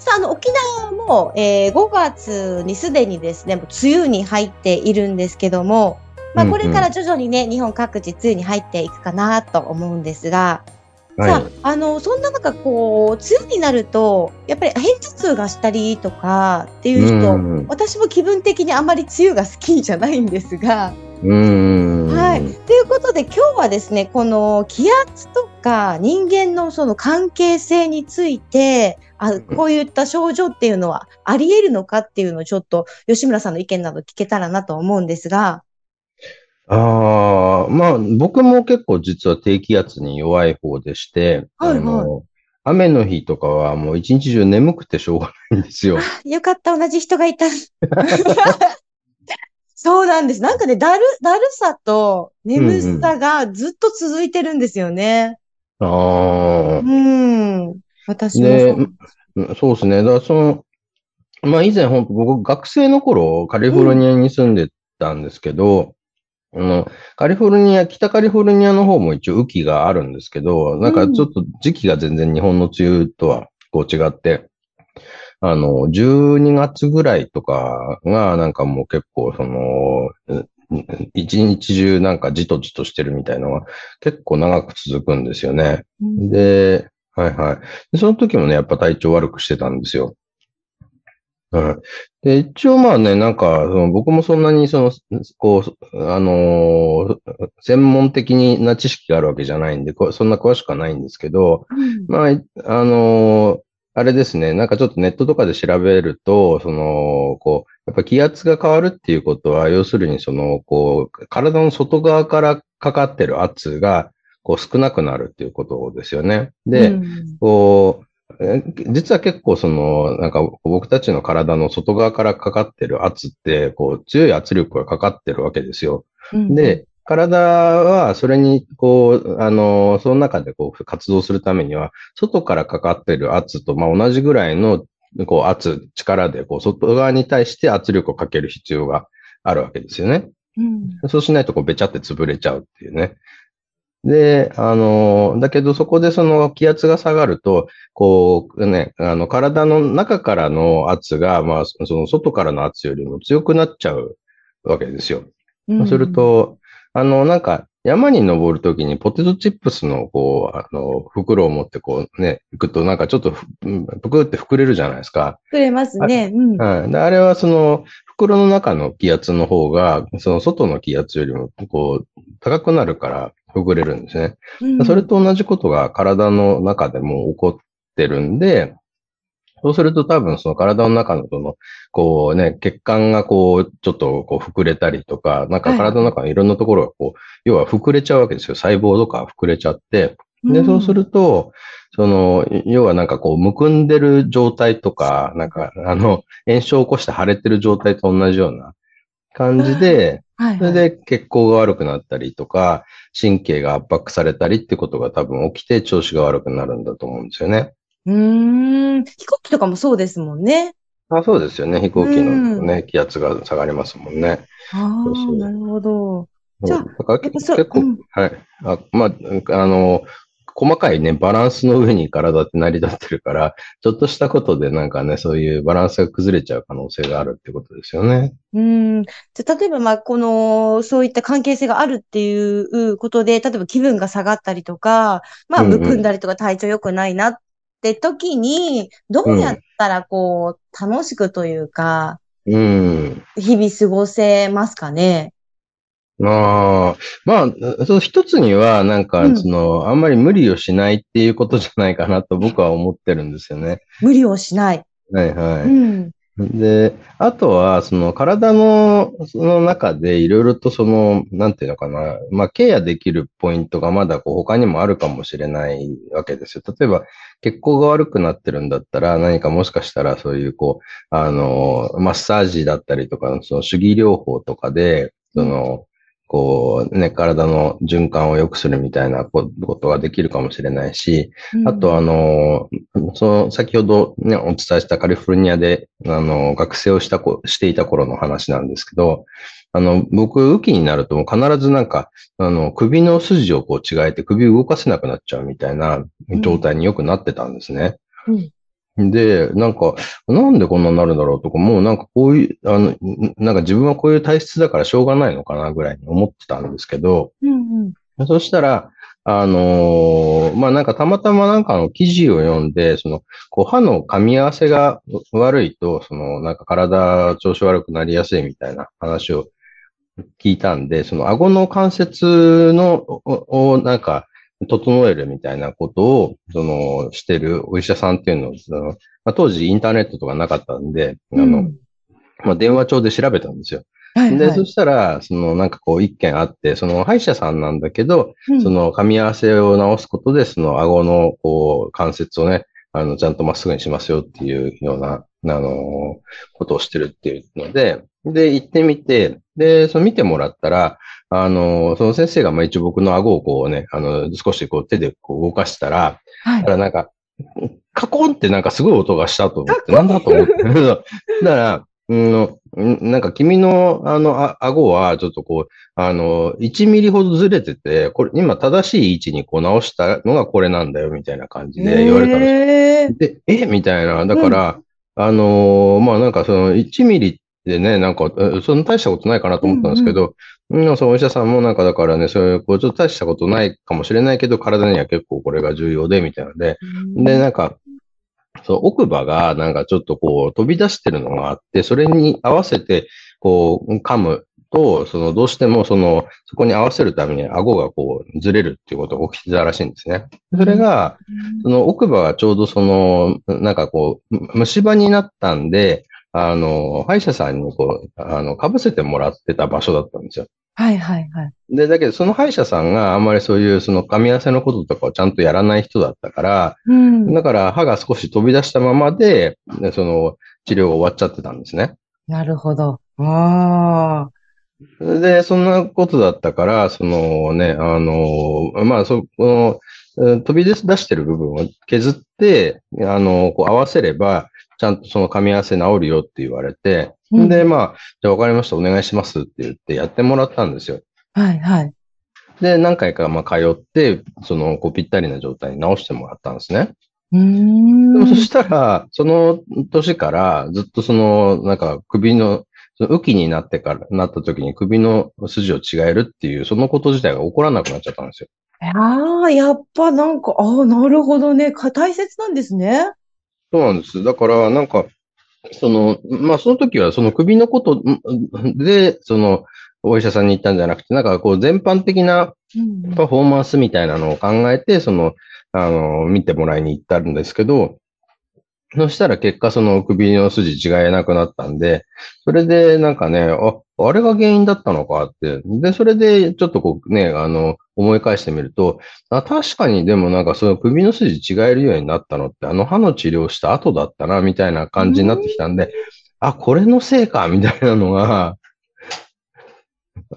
さあ、あの、沖縄も、えー、5月にすでにですね、梅雨に入っているんですけども、まあ、これから徐々にね、うんうん、日本各地梅雨に入っていくかなと思うんですが、はい、さあ、あの、そんな中、こう、梅雨になると、やっぱり片頭痛がしたりとかっていう人、うんうん、私も気分的にあんまり梅雨が好きじゃないんですが、はい。ということで今日はですね、この気圧とか人間のその関係性について、あこういった症状っていうのはあり得るのかっていうのをちょっと吉村さんの意見など聞けたらなと思うんですが。ああ、まあ僕も結構実は低気圧に弱い方でして、はいはい、あの雨の日とかはもう一日中眠くてしょうがないんですよ。よかった、同じ人がいた。そうなんです。なんかね、だる、だるさと眠さがずっと続いてるんですよね。ああ。うん。私もそう。そうですね。だからその、まあ以前本当僕学生の頃カリフォルニアに住んでたんですけど、うん、あの、カリフォルニア、北カリフォルニアの方も一応雨季があるんですけど、なんかちょっと時期が全然日本の梅雨とはこう違って、あの、12月ぐらいとかが、なんかもう結構、その、一日中なんかじとじとしてるみたいなのは結構長く続くんですよね。うん、で、はいはいで。その時もね、やっぱ体調悪くしてたんですよ。はい。で、一応まあね、なんか、その僕もそんなにその、こう、あのー、専門的な知識があるわけじゃないんで、そんな詳しくはないんですけど、うん、まあ、あのー、あれですね、なんかちょっとネットとかで調べると、その、こう、やっぱ気圧が変わるっていうことは、要するにその、こう、体の外側からかかってる圧が、こう少なくなるっていうことですよね。で、うん、こう、実は結構その、なんか僕たちの体の外側からかかってる圧って、こう強い圧力がかかってるわけですよ。うん、で、体はそれに、こう、あの、その中でこう活動するためには、外からかかってる圧と、まあ、同じぐらいの、こう、圧、力で、こう、外側に対して圧力をかける必要があるわけですよね。うん、そうしないと、こう、べちゃって潰れちゃうっていうね。で、あの、だけどそこでその気圧が下がると、こうね、あの、体の中からの圧が、まあ、その外からの圧よりも強くなっちゃうわけですよ。うん、すると、あの、なんか、山に登るときにポテトチップスの、こう、あの、袋を持ってこうね、行くとなんかちょっとぷくって膨れるじゃないですか。膨れますね。うん。はい。あれはその、袋の中の気圧の方が、その外の気圧よりも、こう、高くなるから膨れるんですね。うん、それと同じことが体の中でも起こってるんで、そうすると多分その体の中のその、こうね、血管がこう、ちょっとこう膨れたりとか、なんか体の中のいろんなところがこう、要は膨れちゃうわけですよ。細胞とか膨れちゃって。で、そうすると、その、要はなんかこう、むくんでる状態とか、なんか、あの、炎症を起こして腫れてる状態と同じような感じで、それで血行が悪くなったりとか、神経が圧迫されたりってことが多分起きて調子が悪くなるんだと思うんですよね。うん。飛行機とかもそうですもんね。あそうですよね。飛行機のね、気圧が下がりますもんね。ああ、なるほど。じゃあ、結構、うん、はい。あまあ、あの、細かいね、バランスの上に体って成り立ってるから、ちょっとしたことでなんかね、そういうバランスが崩れちゃう可能性があるってことですよね。うん。じゃ例えば、まあ、この、そういった関係性があるっていうことで、例えば気分が下がったりとか、まあ、むくんだりとか体調良くないなっって時に、どうやったらこう、楽しくというか、うん。日々過ごせますかね？ああ、まあ、その一つには、なんか、その、うん、あんまり無理をしないっていうことじゃないかなと僕は思ってるんですよね。無理をしない。はいはい。うん、で、あとは、その体の、その中でいろいろとその、なんていうのかな、まあ、ケアできるポイントがまだこう他にもあるかもしれないわけですよ。例えば、血行が悪くなってるんだったら、何かもしかしたらそういうこう、あの、マッサージだったりとか、その主義療法とかで、その、こうね、体の循環を良くするみたいなことができるかもしれないし、うん、あとあの、その先ほどね、お伝えしたカリフォルニアで、あの、学生をしたこ、していた頃の話なんですけど、あの、僕、雨季になると必ずなんか、あの、首の筋をこう違えて首動かせなくなっちゃうみたいな状態によくなってたんですね。うん、で、なんか、なんでこんなになるんだろうとか、もうなんかこういう、あの、なんか自分はこういう体質だからしょうがないのかなぐらいに思ってたんですけど、うんうん、そしたら、あのー、まあ、なんかたまたまなんかの記事を読んで、その、こう歯の噛み合わせが悪いと、その、なんか体調子悪くなりやすいみたいな話を聞いたんで、その顎の関節の、を、なんか、整えるみたいなことを、その、してるお医者さんっていうのを、そのまあ、当時インターネットとかなかったんで、うん、あの、まあ、電話帳で調べたんですよ。はいはい、で、そしたら、そのなんかこう一件あって、その歯医者さんなんだけど、うん、その噛み合わせを直すことで、その顎のこう関節をね、あの、ちゃんとまっすぐにしますよっていうような、あの、ことをしてるっていうので、で、行ってみて、で、その見てもらったら、あの、その先生がまあ一応僕の顎をこうね、あの、少しこう手でこう動かしたら、はい。だからなんか、カコンってなんかすごい音がしたと思って、なんだと思って。だから、うん、なんか君のあの、あ顎はちょっとこう、あの、1ミリほどずれてて、これ今正しい位置にこう直したのがこれなんだよみたいな感じで言われたんですで、え？みたいな。だから、うん、あのー、まあなんかその1ミリでね、なんか、そんな大したことないかなと思ったんですけど、うん。うん、そのお医者さんもなんかだからね、そういう、こう、ちょっと大したことないかもしれないけど、体には結構これが重要で、みたいなので、うん、で、なんか、そう、奥歯がなんかちょっとこう飛び出してるのがあって、それに合わせて、こう、噛むと、その、どうしてもその、そこに合わせるために顎がこう、ずれるっていうことが起きてたらしいんですね。それが、その奥歯がちょうどその、なんかこう、虫歯になったんで、あの、歯医者さんにこう、あの、被せてもらってた場所だったんですよ。はいはいはい。で、だけどその歯医者さんがあんまりそういうその噛み合わせのこととかをちゃんとやらない人だったから、うん、だから歯が少し飛び出したままで、その治療が終わっちゃってたんですね。なるほど。ああ。で、そんなことだったから、そのね、あの、まあ、そこの、飛び出してる部分を削って、あの、こう合わせれば、ちゃんとその噛み合わせ治るよって言われて、うん、で、まあ、じゃあ分かりました、お願いしますって言ってやってもらったんですよ。はいはい。で、何回かまあ通って、その、こうぴったりな状態に直してもらったんですね。うんでもそしたら、その年からずっとその、なんか首の、その雨季になってから、なった時に首の筋を違えるっていう、そのこと自体が起こらなくなっちゃったんですよ。ああ、やっぱなんか、ああ、なるほどね。大切なんですね。そうなんです。だから、なんか、その、まあ、その時はその首のことで、その、お医者さんに行ったんじゃなくて、なんかこう全般的なパフォーマンスみたいなのを考えて、その、あの、見てもらいに行ったんですけど、そしたら結果その首の筋違えなくなったんで、それでなんかね、あ、あれが原因だったのかって。で、それでちょっとこうね、あの、思い返してみると、あ確かにでもなんかその首の筋違えるようになったのって、あの歯の治療した後だったな、みたいな感じになってきたんで、あ、これのせいか、みたいなのが、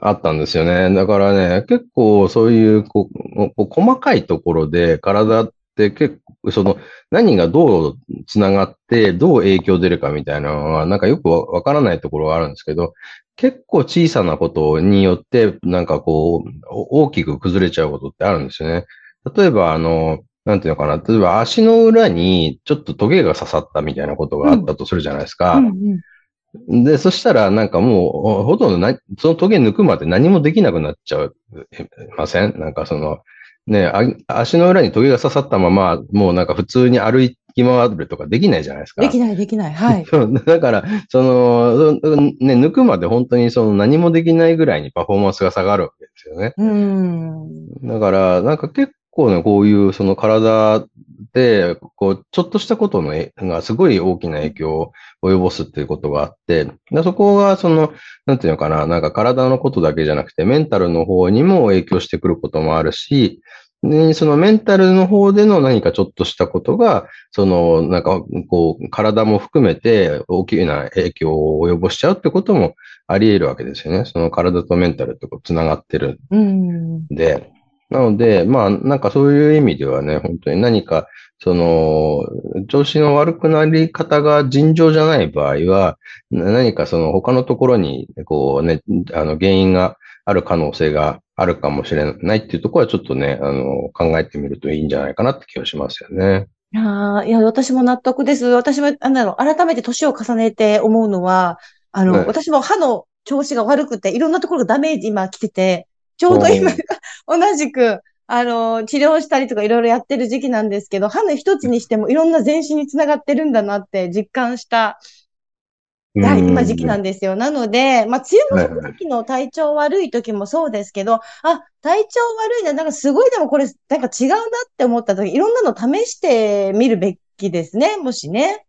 あったんですよね。だからね、結構そういうこう細かいところで体って結構、その何がどう繋がってどう影響出るかみたいなのはなんかよくわからないところがあるんですけど、結構小さなことによって、なんかこう、大きく崩れちゃうことってあるんですよね。例えば、あの、なんていうのかな。例えば足の裏にちょっとトゲが刺さったみたいなことがあったとするじゃないですか。うんうんうん、で、そしたらなんかもう、ほとんどな、そのトゲ抜くまで何もできなくなっちゃうません？なんかその、ね、足の裏にトゲが刺さったまま、もうなんか普通に歩いき回るとかできないじゃないですか。できない、できない。はい。だから、その、ね、抜くまで本当にその何もできないぐらいにパフォーマンスが下がるわけですよね。うん。だから、なんか結構ね、こういうその体で、こう、ちょっとしたことのえがすごい大きな影響を及ぼすっていうことがあって、でそこがその、なんていうのかな、なんか体のことだけじゃなくて、メンタルの方にも影響してくることもあるし、で、そのメンタルの方での何かちょっとしたことが、その、なんか、こう、体も含めて大きな影響を及ぼしちゃうってこともあり得るわけですよね。その体とメンタルってこう繋がってるう。んで。なので、まあ、なんかそういう意味ではね、本当に何か、その、調子の悪くなり方が尋常じゃない場合は、な何かその他のところに、こうね、あの、原因がある可能性があるかもしれないっていうところはちょっとね、あの、考えてみるといいんじゃないかなって気がしますよね。いやーいや、私も納得です。私も、なんだろう、改めて年を重ねて思うのは、あの、はい私も歯の調子が悪くて、いろんなところがダメージ今来てて、ちょうど今、同じく、あの、治療したりとかいろいろやってる時期なんですけど、歯の一つにしてもいろんな全身につながってるんだなって実感した、はい、今時期なんですよ。なので、まあ、梅雨の時の体調悪い時もそうですけど、あ、体調悪いな、なんかすごいでもこれ、なんか違うなって思った時、いろんなの試してみるべきですね、もしね。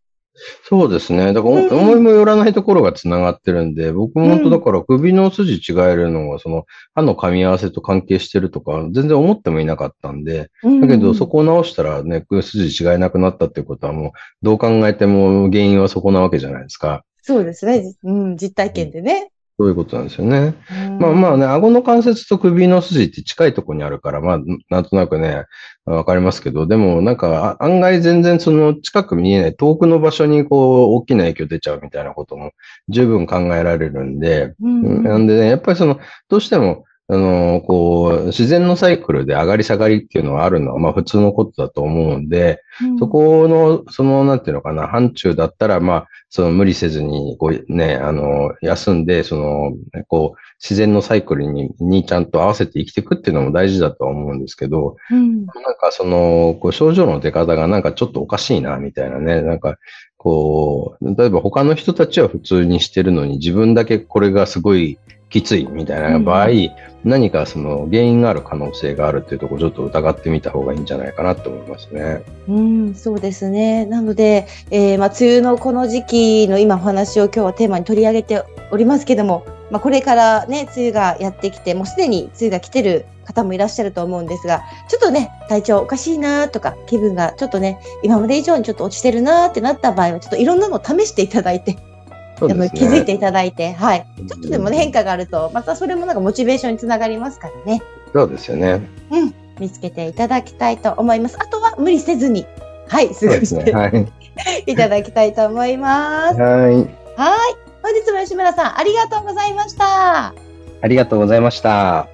そうですね。だから、うんうん思いもよらないところが繋がってるんで、僕も本当だから首の筋違えるのが、その歯の噛み合わせと関係してるとか、全然思ってもいなかったんで、だけど、そこを直したらね、筋違えなくなったっていうことはもう、どう考えても原因はそこなわけじゃないですか。そうですね。うん、実体験でね。そういうことなんですよね。うん。まあまあね、顎の関節と首の筋って近いところにあるから、まあ、なんとなくね、わかりますけど、でもなんかあ案外全然その近く見えない遠くの場所にこう大きな影響出ちゃうみたいなことも十分考えられるんで、うん。なんでね、やっぱりその、どうしても、あの、こう、自然のサイクルで上がり下がりっていうのはあるのは、まあ普通のことだと思うんで、うんそこの、その、なんていうのかな、範疇だったら、まあ、その無理せずに、こうね、あの、休んで、その、こう、自然のサイクルに、にちゃんと合わせて生きていくっていうのも大事だとは思うんですけど、うんなんかその、こう症状の出方がなんかちょっとおかしいな、みたいなね。なんか、こう、例えば他の人たちは普通にしてるのに、自分だけこれがすごいきついみたいな場合、う何かその原因がある可能性があるっていうところをちょっと疑ってみた方がいいんじゃないかなと思いますね。うん、そうですね。なので、えーまあ、梅雨のこの時期の今お話を今日はテーマに取り上げておりますけども、まあ、これからね、梅雨がやってきて、もうすでに梅雨が来てる方もいらっしゃると思うんですが、ちょっとね、体調おかしいなとか、気分がちょっとね、今まで以上にちょっと落ちてるなってなった場合は、ちょっといろんなのを試していただいて、でも。気づいていただいて、はい。うんちょっとでもね、変化があると、またそれもなんかモチベーションにつながりますからね。そうですよね。見つけていただきたいと思います。あとは無理せずに、はい、過。ごしてはい。いただきたいと思います。はい。はい。本日も吉村さん、ありがとうございました。ありがとうございました。